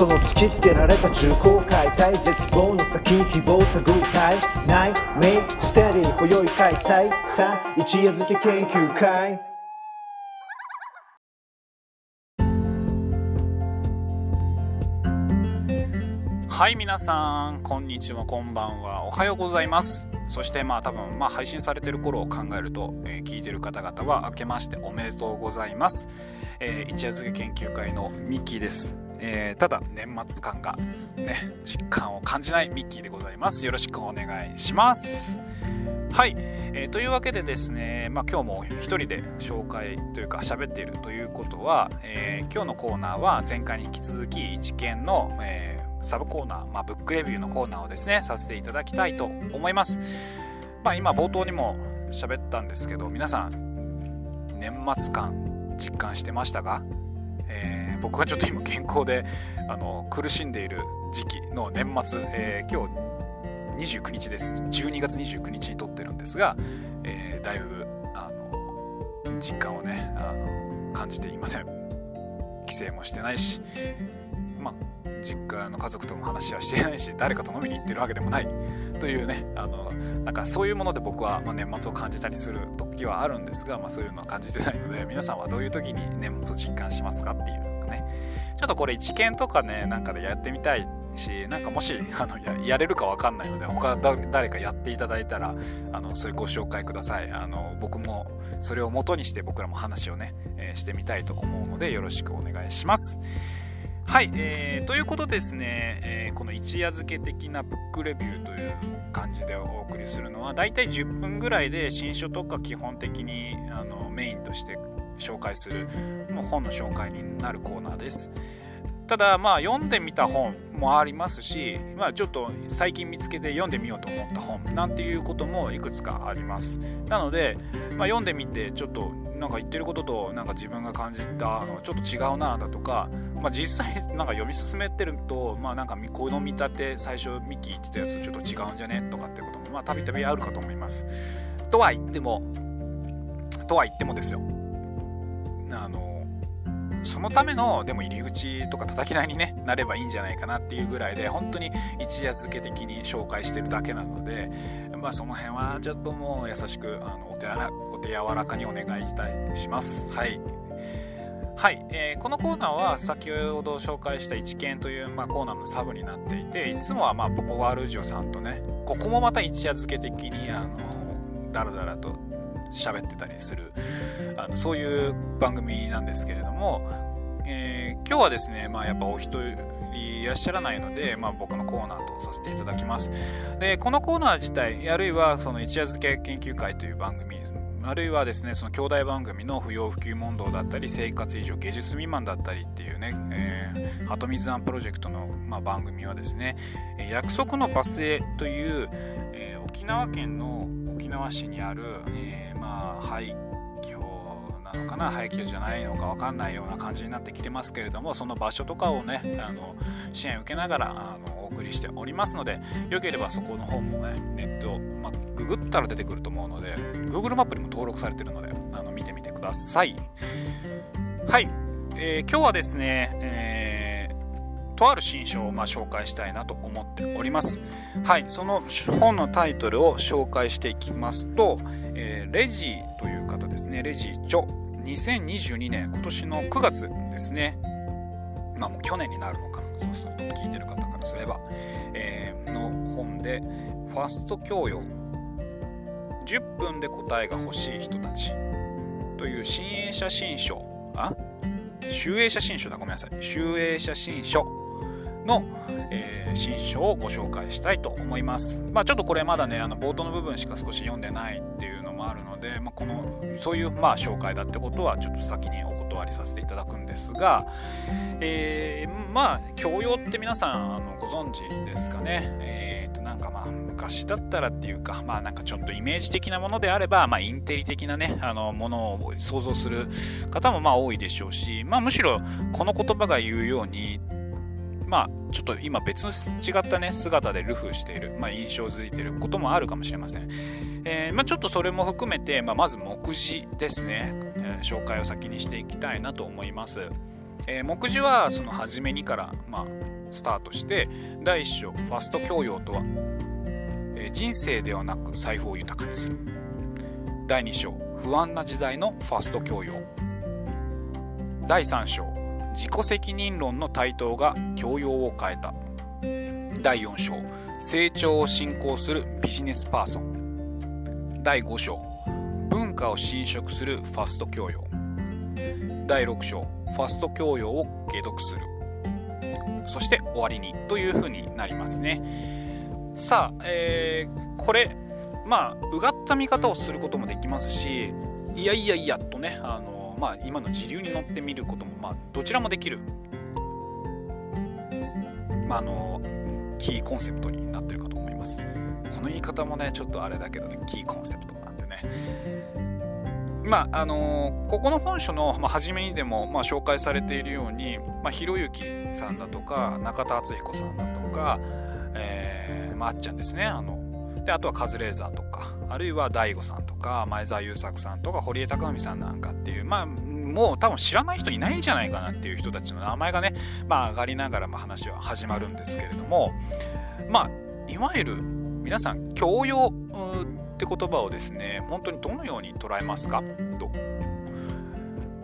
その突きつけられた重厚解体絶望の先希望探るたいないメイステディ今宵開催。さあ一夜漬け研究会。はい皆さんこんにちはこんばんは。おはようございます。そしてまあ多分まあ配信されてる頃を考えると、えー、聞いてる方々は明けましておめでとうございます、えー、一夜漬け研究会のミッキーです、えー、ただ年末感がね実感を感じないミッキーでございます。よろしくお願いします。はい、えー、というわけでですね、まあ、今日も一人で紹介というか喋っているということは、えー、今日のコーナーは前回に引き続き一見の、えサブコーナー、まあ、ブックレビューのコーナーをですねさせていただきたいと思います、まあ、今冒頭にも喋ったんですけど皆さん年末感実感してましたか、えー、僕はちょっと今健康であの苦しんでいる時期の年末、えー、今日29日です。12月29日に撮ってるんですが、えー、だいぶあの実感をねあの感じていません。帰省もしてないしまあ実家の家族とも話はしてないし誰かと飲みに行ってるわけでもない。というねあのなんかそういうもので僕は、まあ年末を感じたりする時はあるんですが、まあ、そういうのは感じてないので皆さんはどういう時に年末を実感しますかっていうちょっとこれ一見とかねなんかでやってみたいしなんかもしあのややれるか分かんないので他誰かやっていただいたらあのそれご紹介ください。あの僕もそれを元にして僕らも話をね、えー、してみたいと思うのでよろしくお願いします。はい、えー、ということですね、えー、この一夜漬け的なブックレビューという感じでお送りするのはだいたい10分ぐらいで新書とか基本的にあのメインとして紹介するもう本の紹介になるコーナーです。ただまあ読んでみた本もありますし、まあ、ちょっと最近見つけて読んでみようと思った本なんていうこともいくつかあります。なので、まあ、読んでみてちょっとなんか言ってることとなんか自分が感じたのちょっと違うなだとか、まあ、実際なんか読み進めてると、まあ、なんかこの見立て最初ミキ言ってたやつちょっと違うんじゃねとかってこともまあたびたびあるかと思います。とは言ってもとは言ってもですよ。あのそのためのでも入り口とか叩き台に、ね、なればいいんじゃないかなっていうぐらいで本当に一夜漬け的に紹介してるだけなので、まあ、その辺はちょっともう優しくあのお手お手柔らかにお願いしたいします。はい。はい、えー、このコーナーは先ほど紹介した一見という、まあ、コーナーのサブになっていていつもは、まあ、ポポワールジオさんとねここもまた一夜漬け的にあのダラダラと喋ってたりするあのそういう番組なんですけれども、えー、今日はですね、まあ、やっぱお一人いらっしゃらないので、まあ、僕のコーナーとさせていただきます。でこのコーナー自体あるいはその一夜漬け研究会という番組あるいはですねその兄弟番組の不要不急問答だったり生活以上芸術未満だったりっていうね、えー、鳩水庵プロジェクトの、まあ、番組はですね約束のバスへという、えー、沖縄県の沖縄市にある、えー、まあ廃墟なのかな廃墟じゃないのか分かんないような感じになってきてますけれどもその場所とかをねあの支援受けながらあのお送りしておりますのでよければそこの方もねネット、まあ、ググったら出てくると思うので Google マップにも登録されてるのであの見てみてください。はい、えー、今日はですね、えーとある新書をま紹介したいなと思っております。はいその本のタイトルを紹介していきますと、えー、レジという方ですね。レジー著2022年今年の9月ですね。まあもう去年になるのかな。そうすると聞いてる方からすれば、えー、の本でファスト教養。10分で答えが欲しい人たち。という新鋭写真書。あ？集英写真書だ。ごめんなさい。集英写真書。の、えー、新書をご紹介したいと思います。まあ、ちょっとこれまだねあの冒頭の部分しか少し読んでないっていうのもあるので、まあ、このそういうまあ紹介だってことはちょっと先にお断りさせていただくんですが、えー、まあ教養って皆さんあのご存知ですかね。えー、となんかまあ昔だったらっていうかまあなんかちょっとイメージ的なものであれば、まあ、インテリ的なねあのものを想像する方もまあ多いでしょうし、まあ、むしろこの言葉が言うようにまあ、ちょっと今別の違ったね、姿でルフしている、まあ、印象づいていることもあるかもしれません。えー、まあ、ちょっとそれも含めて、まあ、まず目次ですね、えー、紹介を先にしていきたいなと思います。えー、目次はその初めにから、まあ、スタートして第1章ファスト教養とは、えー、人生ではなく財布を豊かにする第2章不安な時代のファスト教養第3章自己責任論の台頭が教養を変えた。第4章成長を進行するビジネスパーソン。第5章文化を侵食するファスト教養。第6章ファスト教養を解読する。そして終わりにというふうになりますね。さあ、えー、これまあうがった見方をすることもできますしいやいやいやとねあの、まあ、今の時流に乗ってみることも、まあ、どちらもできる、まあ、あのキーコンセプトになってるかと思います。この言い方もねちょっとあれだけどねキーコンセプトなんでね。まああのここの本書の、まあ、初めにでも、まあ、紹介されているように、まあ、ひろゆきさんだとか中田敦彦さんだとか、えーまあ、あっちゃんですねあの。であとはカズレーザーとか。あるいは DAIGO さんとか前澤友作さんとか堀江貴文さんなんかっていうまあもう多分知らない人いないんじゃないかなっていう人たちの名前がね、まあ、上がりながらま話は始まるんですけれどもまあいわゆる皆さん教養って言葉をですね本当にどのように捉えますか？と。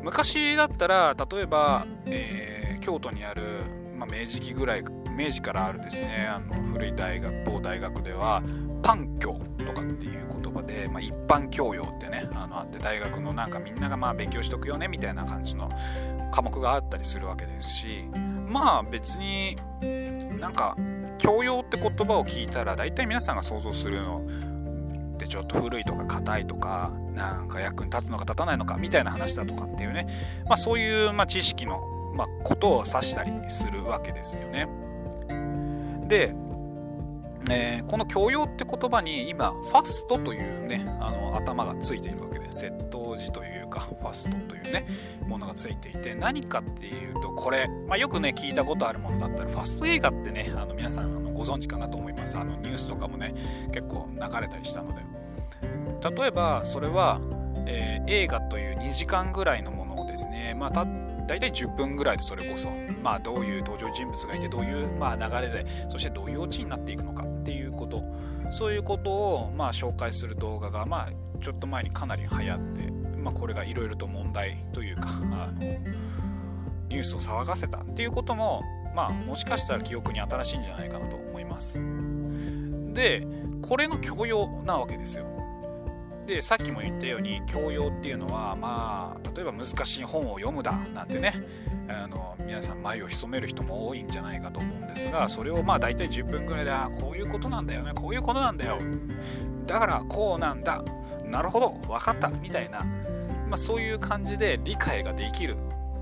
昔だったら例えば、えー、京都にある、まあ、明治期ぐらい明治からあるですねあの古い大学某大学ではパン教。とかっていう言葉で、まあ、一般教養ってねあのあって大学のなんかみんながまあ勉強しとくよねみたいな感じの科目があったりするわけですしまあ別になんか教養って言葉を聞いたら大体皆さんが想像するのってちょっと古いとか硬いとかなんか役に立つのか立たないのかみたいな話だとかっていうね、まあ、そういうま知識のまことを指したりするわけですよね。でえー、この教養って言葉に今ファストというねあの頭がついているわけで窃盗時というかファストというねものがついていて何かっていうとこれ、まあ、よくね聞いたことあるものだったらファスト映画ってねあの皆さんあのご存知かなと思います。あのニュースとかもね結構流れたりしたので。例えばそれは、えー、映画という2時間ぐらいのものをですねまあ大体10分ぐらいでそれこそ、まあ、どういう登場人物がいてどういう、まあ、流れでそしてどういうオチになっていくのか。ことそういうことを、まあ、紹介する動画が、まあ、ちょっと前にかなり流行って、まあ、これがいろいろと問題というかあのニュースを騒がせたっていうことも、まあ、もしかしたら記憶に新しいんじゃないかなと思います。でこれの許容なわけですよ。でさっきも言ったように教養っていうのはまあ例えば難しい本を読むだなんてねあの皆さん前を潜める人も多いんじゃないかと思うんですがそれをまあ大体10分ぐらいであこういうことなんだよねこういうことなんだよ。だからこうなんだ。なるほど。分かった。みたいな、まあ、そういう感じで理解ができる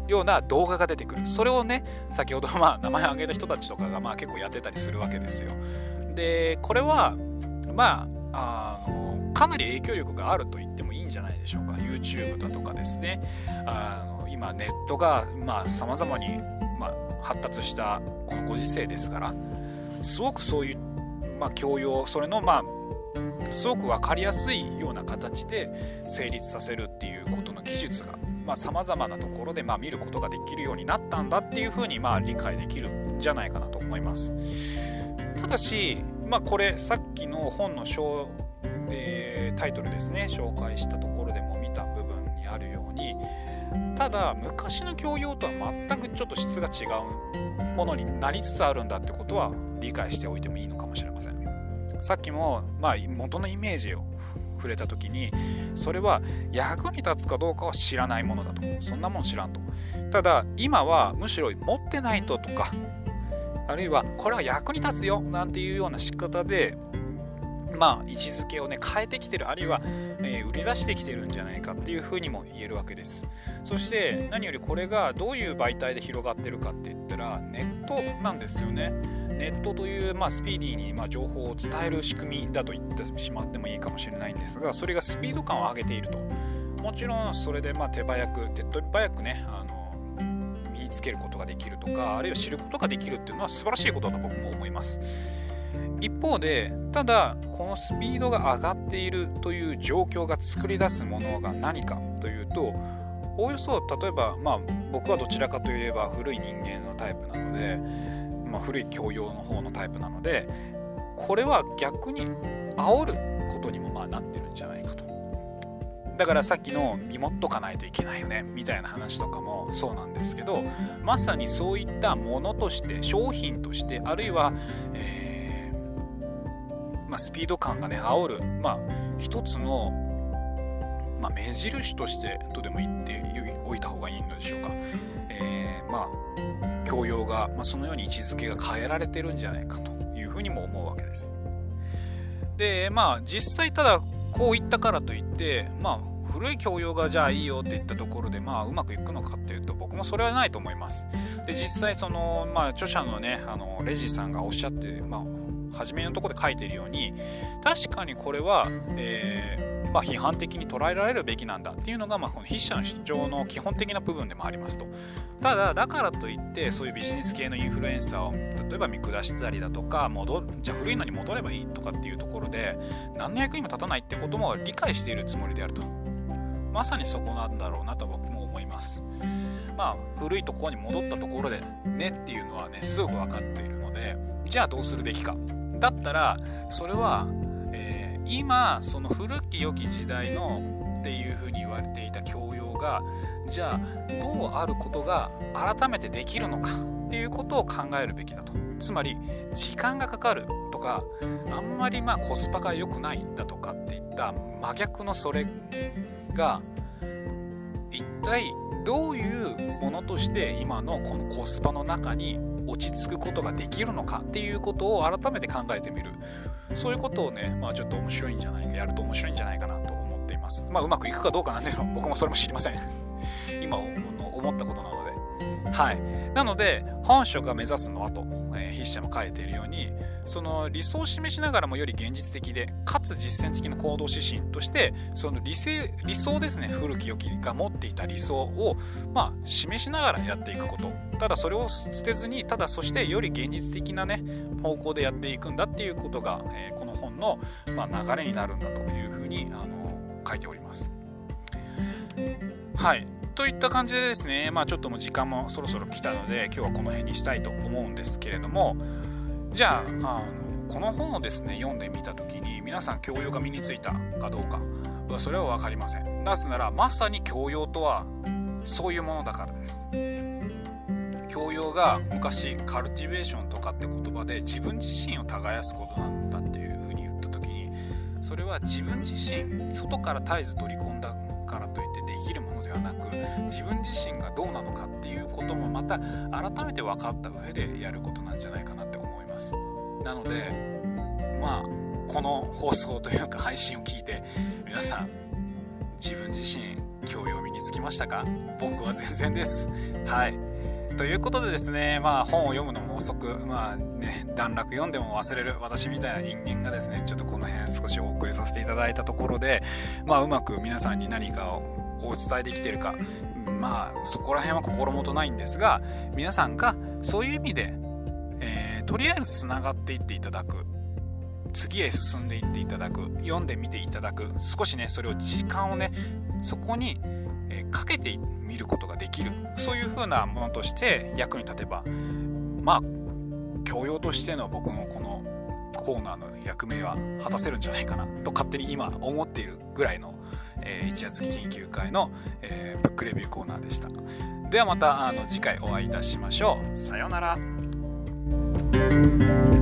ような動画が出てくる。それをね先ほどまあ名前を挙げた人たちとかがまあ結構やってたりするわけですよ。でこれはまああのかなり影響力があると言ってもいいんじゃないでしょうか。YouTube だとかですね。あの今ネットがさまざ、まに、ま、発達したこのご時世ですから。すごくそういう、まあ、教養それのまあすごく分かりやすいような形で成立させるっていうことの技術がさまざ、まなところでま見ることができるようになったんだっていうふうにまあ理解できるんじゃないかなと思います。ただし、まあ、これさっきの本の章えー、タイトルですね。紹介したところでも見た部分にあるようにただ昔の教養とは全くちょっと質が違うものになりつつあるんだってことは理解しておいてもいいのかもしれません。さっきも、まあ、元のイメージを触れた時にそれは役に立つかどうかは知らないものだと。そんなもん知らんと。ただ今はむしろ持ってないととかあるいはこれは役に立つよなんていうような仕方でまあ、位置づけをね変えてきてるあるいは、えー、売り出してきてるんじゃないかっていうふうにも言えるわけです。そして何よりこれがどういう媒体で広がってるかって言ったらネットなんですよね。ネットという、まあ、スピーディーに、まあ、情報を伝える仕組みだと言ってしまってもいいかもしれないんですがそれがスピード感を上げていると。もちろんそれでまあ手早く手っ取り早くねあの身につけることができるとかあるいは知ることができるっていうのは素晴らしいことだと僕も思います。一方でただこのスピードが上がっているという状況が作り出すものが何かというとおおよそ例えばまあ僕はどちらかといえば古い人間のタイプなのでまあ、古い教養の方のタイプなのでこれは逆に煽ることにもまあなってるんじゃないかと。だからさっきの見持っとかないといけないよねみたいな話とかもそうなんですけどまさにそういったものとして商品としてあるいは、えー、まあ、スピード感がね煽る、まあ、一つの、まあ、目印としてとでも言っておいた方がいいのでしょうか、えー、まあ教養が、ま、そのように位置づけが変えられてるんじゃないかというふうにも思うわけです。でまあ実際ただこう言ったからといってまあ古い教養がじゃあいいよって言ったところでまあうまくいくのかっていうと僕もそれはないと思います。で実際そのまあ著者のねあのレジさんがおっしゃってまあ初めのところで書いているように確かにこれは、えー、まあ、批判的に捉えられるべきなんだっていうのが、まあ、この筆者の主張の基本的な部分でもありますと。ただだからといってそういうビジネス系のインフルエンサーを例えば見下したりだとか戻じゃあ古いのに戻ればいいとかっていうところで何の役にも立たないってことも理解しているつもりであると。まさにそこなんだろうなと僕も思います。まあ古いところに戻ったところでねっていうのはねすぐ分かっているのでじゃあどうするべきか。だったらそれは、えー、今その古き良き時代のっていうふうに言われていた教養がじゃあどうあることが改めてできるのかっていうことを考えるべきだと。つまり時間がかかるとかあんまりまあコスパが良くないだとかっていった真逆のそれが一体どういうものとして今のこのコスパの中に落ち着くことができるのかっていうことを改めて考えてみる。そういうことをね、まあ、ちょっと面白いんじゃないかやると面白いんじゃないかなと思っています。まあうまくいくかどうかなんていうの僕もそれも知りません。今思ったことなので。はい。なので本書が目指すのはと、えー、筆者も書いているようにその理想を示しながらもより現実的でかつ実践的な行動指針としてその理性理想ですね古き良きが持っていた理想を、まあ、示しながらやっていくこと。ただそれを捨てずにただそしてより現実的なね方向でやっていくんだっていうことが、えー、この本の、まあ、流れになるんだというふうにあの書いております。はい。といった感じでですね、まあ、ちょっともう時間もそろそろ来たので今日はこの辺にしたいと思うんですけれどもじゃああのこの本をですね読んでみた時に皆さん教養が身についたかどうかはそれは分かりません。なぜならまさに教養とはそういうものだからです。教養が昔カルティベーションとかって言葉で自分自身を耕すことなんだっていうふうに言った時にそれは自分自身外から絶えず取り込んだからとい自分自身がどうなのかっていうこともまた改めて分かった上でやることなんじゃないかなって思います。なのでまあこの放送というか配信を聞いて皆さん自分自身教養身につきましたか？僕は全然です。はい。ということでですね、まあ、本を読むのも遅く、まあね、段落読んでも忘れる私みたいな人間がですねちょっとこの辺少しお送りさせていただいたところで、まあ、うまく皆さんに何かをお伝えできているかまあそこら辺は心もとないんですが皆さんがそういう意味でえとりあえずつながっていっていただく。次へ進んでいっていただく。読んでみていただく。少しねそれを時間をねそこに、えかけてみることができる。そういう風なものとして役に立てばまあ教養としての僕のこのコーナーの役目は果たせるんじゃないかなと勝手に今思っているぐらいの、えー、一夜月研究会の、えー、ブックレビューコーナーでした。ではまたあの次回お会いいたしましょう。さようなら。thank you